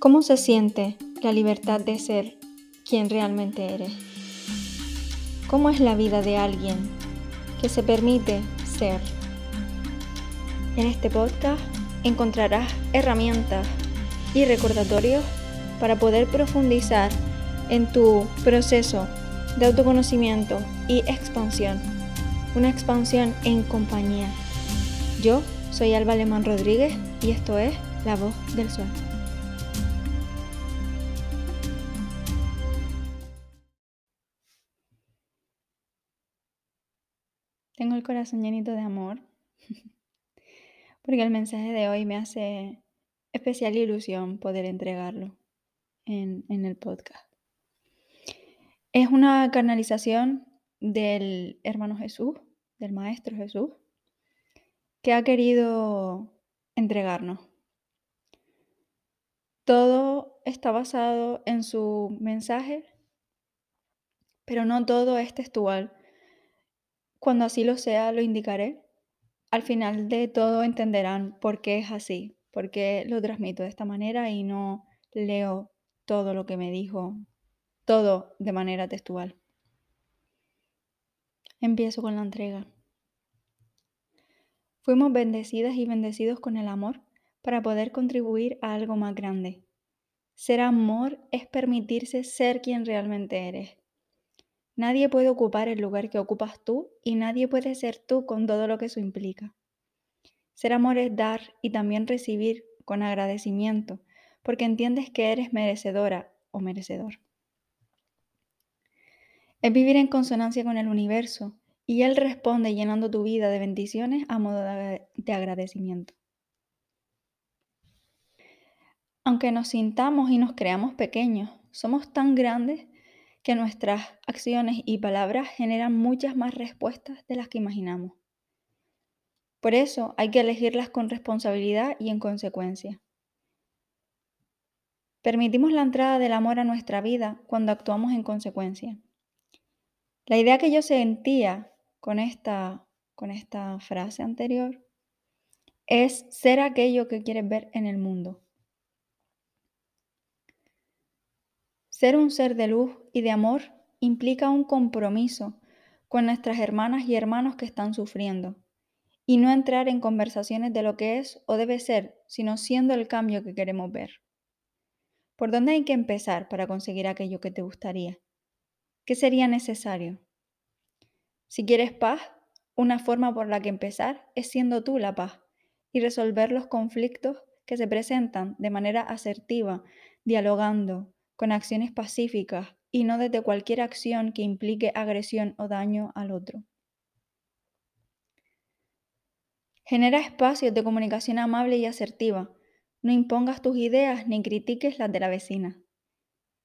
¿Cómo se siente la libertad de ser quien realmente eres? ¿Cómo es la vida de alguien que se permite ser? En este podcast encontrarás herramientas y recordatorios para poder profundizar en tu proceso de autoconocimiento y expansión. Una expansión en compañía. Yo soy Alba Alemán Rodríguez y esto es La Voz del Sol. Tengo el corazón llenito de amor porque el mensaje de hoy me hace especial ilusión poder entregarlo en, el podcast. Es una canalización del hermano Jesús, del Maestro Jesús, que ha querido entregarnos. Todo está basado en su mensaje, pero no todo es textual cuando así lo sea, lo indicaré. Al final de todo entenderán por qué es así, por qué lo transmito de esta manera y no leo todo lo que me dijo, todo de manera textual. Empiezo con la entrega. Fuimos bendecidas y bendecidos con el amor para poder contribuir a algo más grande. Ser amor es permitirse ser quien realmente eres. Nadie puede ocupar el lugar que ocupas tú y nadie puede ser tú con todo lo que eso implica. Ser amor es dar y también recibir con agradecimiento, porque entiendes que eres merecedora o merecedor. Es vivir en consonancia con el universo y Él responde llenando tu vida de bendiciones a modo de, agradecimiento. Aunque nos sintamos y nos creamos pequeños, somos tan grandes que nuestras acciones y palabras generan muchas más respuestas de las que imaginamos. Por eso hay que elegirlas con responsabilidad y en consecuencia. Permitimos la entrada del amor a nuestra vida cuando actuamos en consecuencia. La idea que yo sentía con esta, con esta frase anterior es ser aquello que quieres ver en el mundo. Ser un ser de luz y de amor implica un compromiso con nuestras hermanas y hermanos que están sufriendo y no entrar en conversaciones de lo que es o debe ser, sino siendo el cambio que queremos ver. ¿Por dónde hay que empezar para conseguir aquello que te gustaría? ¿Qué sería necesario? Si quieres paz, una forma por la que empezar es siendo tú la paz y resolver los conflictos que se presentan de manera asertiva, dialogando, con acciones pacíficas y no desde cualquier acción que implique agresión o daño al otro. Genera espacios de comunicación amable y asertiva. No impongas tus ideas ni critiques las de la vecina.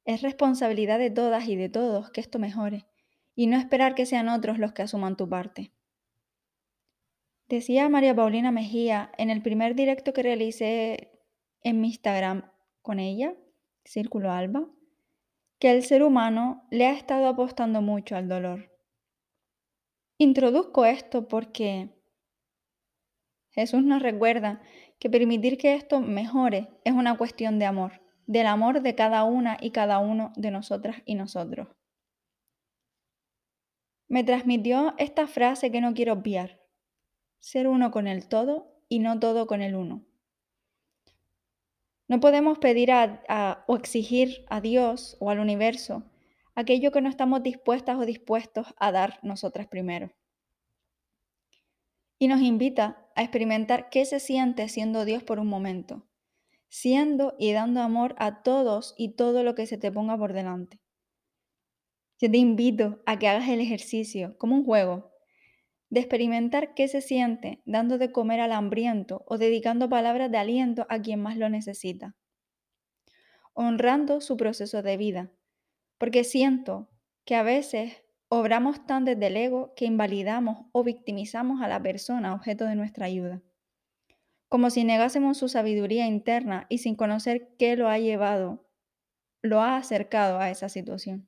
Es responsabilidad de todas y de todos que esto mejore y no esperar que sean otros los que asuman tu parte. Decía María Paulina Mejía en el primer directo que realicé en mi Instagram con ella, Círculo Alba, que el ser humano le ha estado apostando mucho al dolor. Introduzco esto porque Jesús nos recuerda que permitir que esto mejore es una cuestión de amor, del amor de cada una y cada uno de nosotras y nosotros. Me transmitió esta frase que no quiero obviar, ser uno con el todo y no todo con el uno. No podemos pedir o exigir a Dios o al universo aquello que no estamos dispuestas o dispuestos a dar nosotras primero. Y nos invita a experimentar qué se siente siendo Dios por un momento, siendo y dando amor a todos y todo lo que se te ponga por delante. Yo te invito a que hagas el ejercicio como un juego de experimentar qué se siente dando de comer al hambriento o dedicando palabras de aliento a quien más lo necesita, honrando su proceso de vida, porque siento que a veces obramos tan desde el ego que invalidamos o victimizamos a la persona objeto de nuestra ayuda, como si negásemos su sabiduría interna y sin conocer qué lo ha llevado, lo ha acercado a esa situación.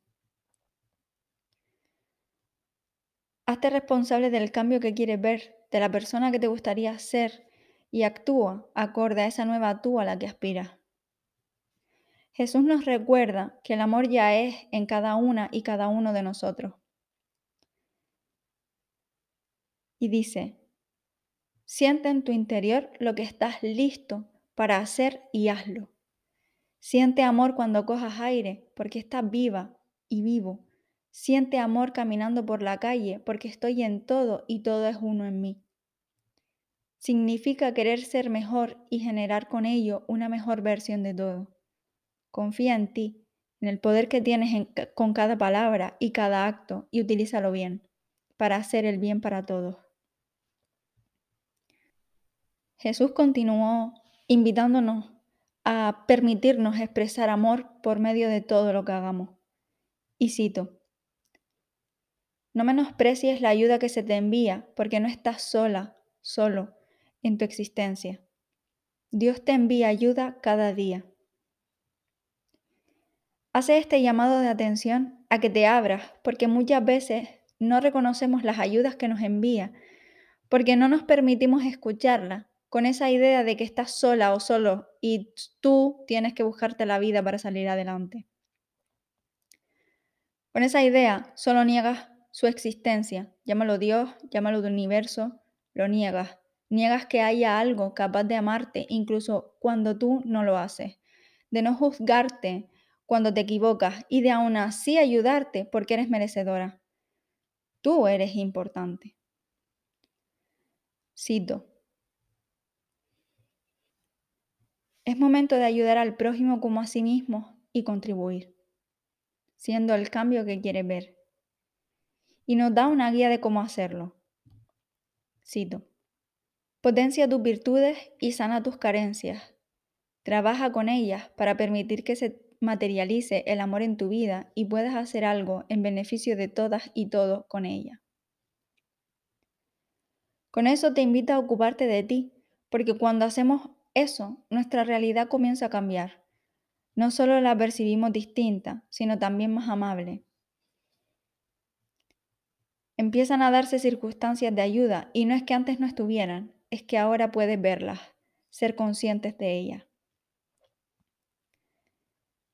Hazte responsable del cambio que quieres ver, de la persona que te gustaría ser y actúa acorde a esa nueva tú a la que aspiras. Jesús nos recuerda que el amor ya es en cada una y cada uno de nosotros. Y dice, siente en tu interior lo que estás listo para hacer y hazlo. Siente amor cuando cojas aire, porque estás viva y vivo. Siente amor caminando por la calle, porque estoy en todo y todo es uno en mí. Significa querer ser mejor y generar con ello una mejor versión de todo. Confía en ti, en el poder que tienes con cada palabra y cada acto y utilízalo bien, para hacer el bien para todos. Jesús continuó invitándonos a permitirnos expresar amor por medio de todo lo que hagamos. Y cito, no menosprecies la ayuda que se te envía porque no estás sola, solo, en tu existencia. Dios te envía ayuda cada día. Hace este llamado de atención a que te abras porque muchas veces no reconocemos las ayudas que nos envía porque no nos permitimos escucharla con esa idea de que estás sola o solo y tú tienes que buscarte la vida para salir adelante. Con esa idea solo niegas su existencia, llámalo Dios, llámalo del universo, lo niegas. Niegas que haya algo capaz de amarte incluso cuando tú no lo haces, de no juzgarte cuando te equivocas y de aún así ayudarte porque eres merecedora. Tú eres importante. Cito. Es momento de ayudar al prójimo como a sí mismo y contribuir, siendo el cambio que quiere ver. Y nos da una guía de cómo hacerlo. Cito. Potencia tus virtudes y sana tus carencias. Trabaja con ellas para permitir que se materialice el amor en tu vida y puedas hacer algo en beneficio de todas y todos con ella. Con eso te invito a ocuparte de ti, porque cuando hacemos eso, nuestra realidad comienza a cambiar. No solo la percibimos distinta, sino también más amable. Empiezan a darse circunstancias de ayuda y no es que antes no estuvieran, es que ahora puedes verlas, ser conscientes de ellas.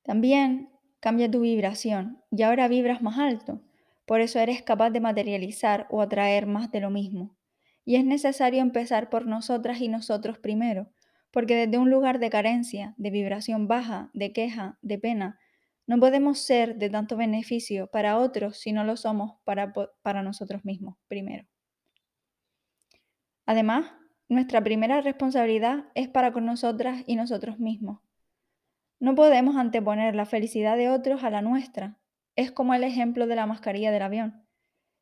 También cambia tu vibración y ahora vibras más alto, por eso eres capaz de materializar o atraer más de lo mismo. Y es necesario empezar por nosotras y nosotros primero, porque desde un lugar de carencia, de vibración baja, de queja, de pena, no podemos ser de tanto beneficio para otros si no lo somos para, para nosotros mismos primero. Además, nuestra primera responsabilidad es para con nosotras y nosotros mismos. No podemos anteponer la felicidad de otros a la nuestra. Es como el ejemplo de la mascarilla del avión.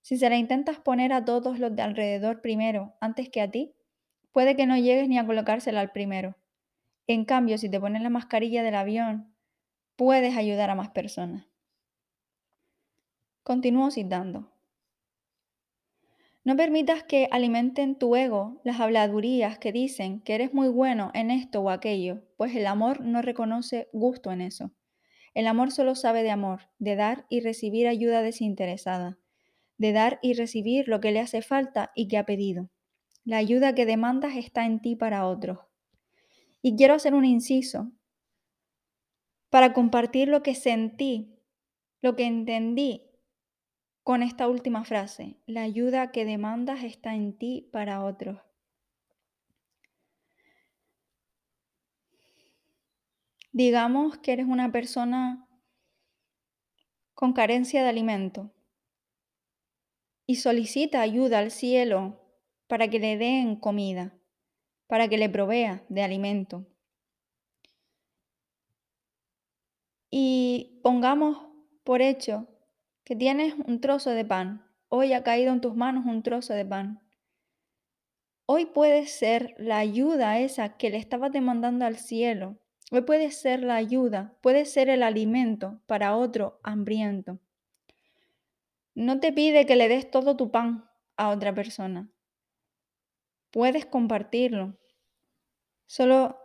Si se la intentas poner a todos los de alrededor primero, antes que a ti, puede que no llegues ni a colocársela al primero. En cambio, si te pones la mascarilla del avión, puedes ayudar a más personas. Continúo citando. No permitas que alimenten tu ego las habladurías que dicen que eres muy bueno en esto o aquello, pues el amor no reconoce gusto en eso. El amor solo sabe de amor, de dar y recibir ayuda desinteresada, de dar y recibir lo que le hace falta y que ha pedido. La ayuda que demandas está en ti para otros. Y quiero hacer un inciso para compartir lo que sentí, lo que entendí con esta última frase. La ayuda que demandas está en ti para otros. Digamos que eres una persona con carencia de alimento y solicita ayuda al cielo para que le den comida, para que le provea de alimento. Y pongamos por hecho que tienes un trozo de pan. Hoy ha caído en tus manos un trozo de pan. Hoy puede ser la ayuda esa que le estabas demandando al cielo. Hoy puede ser la ayuda, puede ser el alimento para otro hambriento. No te pide que le des todo tu pan a otra persona. Puedes compartirlo. Solo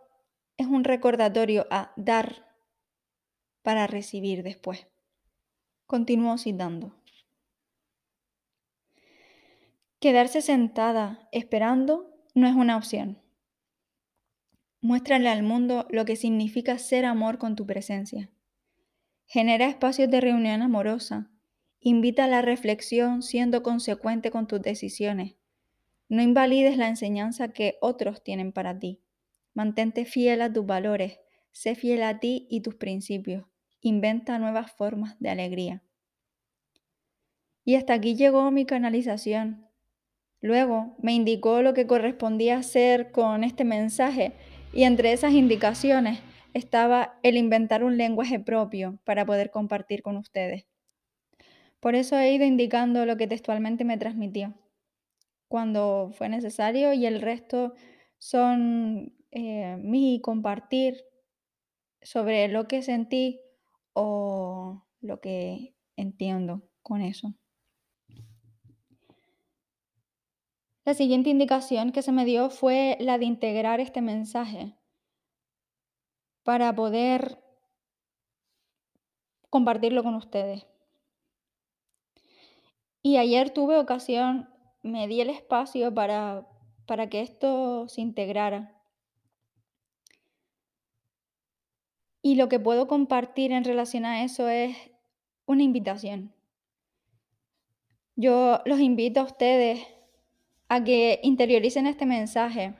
es un recordatorio a dar para recibir después. Continúo citando. Quedarse sentada esperando no es una opción. Muéstrale al mundo lo que significa ser amor con tu presencia. Genera espacios de reunión amorosa. Invita a la reflexión siendo consecuente con tus decisiones. No invalides la enseñanza que otros tienen para ti. Mantente fiel a tus valores. Sé fiel a ti y tus principios. Inventa nuevas formas de alegría. Y hasta aquí llegó mi canalización. Luego me indicó lo que correspondía hacer con este mensaje y entre esas indicaciones estaba el inventar un lenguaje propio para poder compartir con ustedes. Por eso he ido indicando lo que textualmente me transmitió cuando fue necesario y el resto son eh, mi compartir sobre lo que sentí o lo que entiendo con eso. La siguiente indicación que se me dio fue la de integrar este mensaje para poder compartirlo con ustedes. Y ayer tuve ocasión, me di el espacio para, para que esto se integrara. Y lo que puedo compartir en relación a eso es una invitación. Yo los invito a ustedes a que interioricen este mensaje,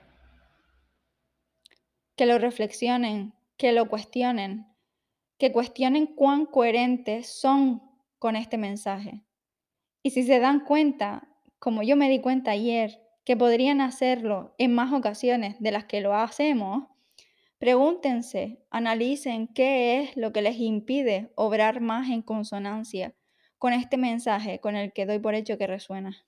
que lo reflexionen, que lo cuestionen, que cuestionen cuán coherentes son con este mensaje. Y si se dan cuenta, como yo me di cuenta ayer, que podrían hacerlo en más ocasiones de las que lo hacemos, pregúntense, analicen qué es lo que les impide obrar más en consonancia con este mensaje con el que doy por hecho que resuena.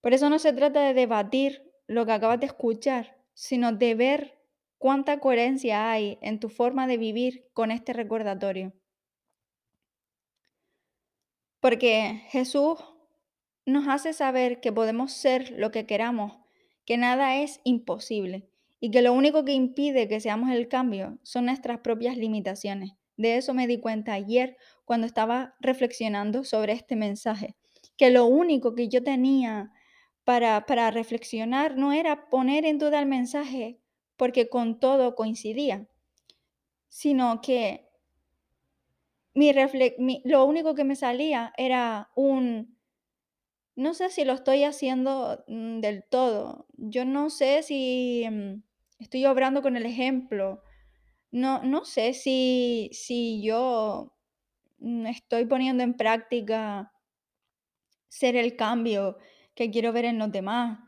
Por eso no se trata de debatir lo que acabas de escuchar, sino de ver cuánta coherencia hay en tu forma de vivir con este recordatorio. Porque Jesús nos hace saber que podemos ser lo que queramos, que nada es imposible y que lo único que impide que seamos el cambio son nuestras propias limitaciones. De eso me di cuenta ayer cuando estaba reflexionando sobre este mensaje, que lo único que yo tenía para, para reflexionar no era poner en duda el mensaje porque con todo coincidía, sino que mi lo único que me salía era un, no sé si lo estoy haciendo mm, del todo, yo no sé si mm, estoy obrando con el ejemplo, no, no sé si, si yo mm, estoy poniendo en práctica ser el cambio que quiero ver en los demás.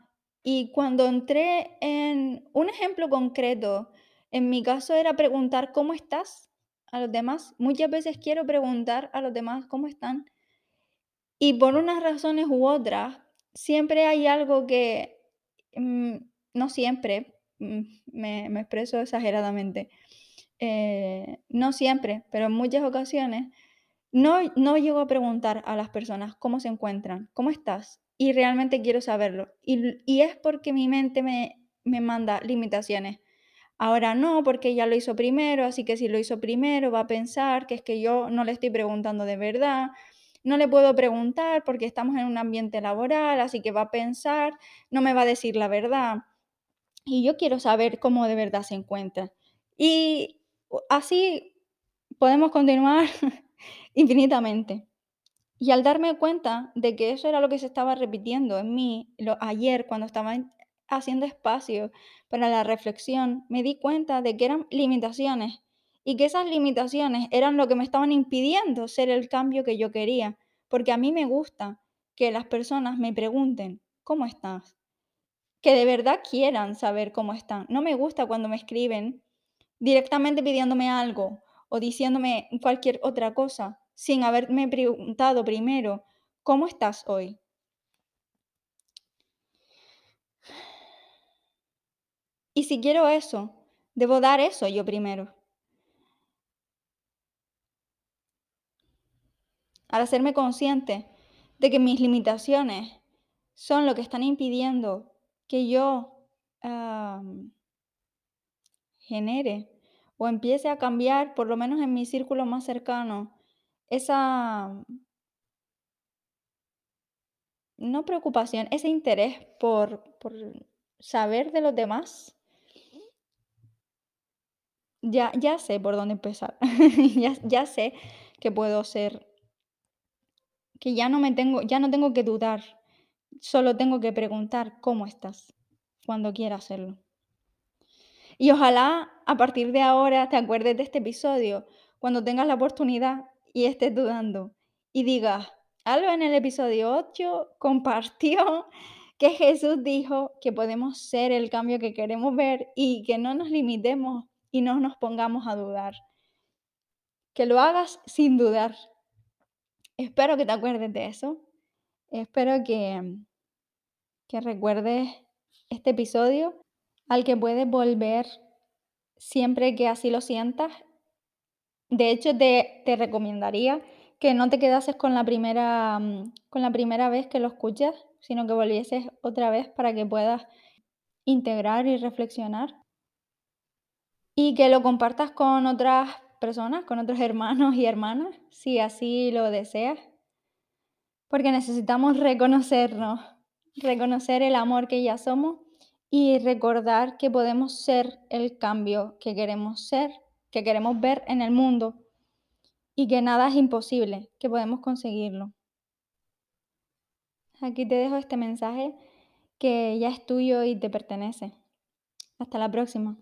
Y cuando entré en un ejemplo concreto, en mi caso era preguntar cómo estás a los demás. Muchas veces quiero preguntar a los demás cómo están. Y por unas razones u otras, siempre hay algo que, mm, no siempre, me, me expreso exageradamente, eh, no siempre, pero en muchas ocasiones, no, no llego a preguntar a las personas cómo se encuentran, cómo estás, y realmente quiero saberlo. Y, y es porque mi mente me, me manda limitaciones. Ahora no, porque ella lo hizo primero, así que si lo hizo primero va a pensar que es que yo no le estoy preguntando de verdad. No le puedo preguntar porque estamos en un ambiente laboral, así que va a pensar, no me va a decir la verdad. Y yo quiero saber cómo de verdad se encuentra. Y así podemos continuar infinitamente. Y al darme cuenta de que eso era lo que se estaba repitiendo en mí lo, ayer cuando estaba haciendo espacio para la reflexión, me di cuenta de que eran limitaciones y que esas limitaciones eran lo que me estaban impidiendo ser el cambio que yo quería, porque a mí me gusta que las personas me pregunten, ¿cómo estás? Que de verdad quieran saber cómo están. No me gusta cuando me escriben directamente pidiéndome algo o diciéndome cualquier otra cosa sin haberme preguntado primero, ¿cómo estás hoy? Y si quiero eso, debo dar eso yo primero. Al hacerme consciente de que mis limitaciones son lo que están impidiendo que yo genere o empiece a cambiar, por lo menos en mi círculo más cercano, esa, no preocupación, ese interés por, por saber de los demás, Ya, ya sé por dónde empezar. Ya, ya sé que puedo ser, que ya no me tengo, ya no tengo que dudar, solo tengo que preguntar cómo estás cuando quiera hacerlo. Y ojalá a partir de ahora te acuerdes de este episodio cuando tengas la oportunidad y estés dudando y digas, algo en el episodio 8 compartió que Jesús dijo que podemos ser el cambio que queremos ver y que no nos limitemos y no nos pongamos a dudar. Que lo hagas sin dudar. Espero que te acuerdes de eso. Espero que, que recuerdes este episodio al que puedes volver siempre que así lo sientas. De hecho, te, te recomendaría que no te quedases con la, primera, mm, con la primera vez que lo escuches, sino que volvieses otra vez para que puedas integrar y reflexionar. Y que lo compartas con otras personas, con otros hermanos y hermanas, si así lo deseas. Porque necesitamos reconocernos, reconocer el amor que ya somos y recordar que podemos ser el cambio que queremos ser, que queremos ver en el mundo y que nada es imposible, que podemos conseguirlo. Aquí te dejo este mensaje que ya es tuyo y te pertenece. Hasta la próxima.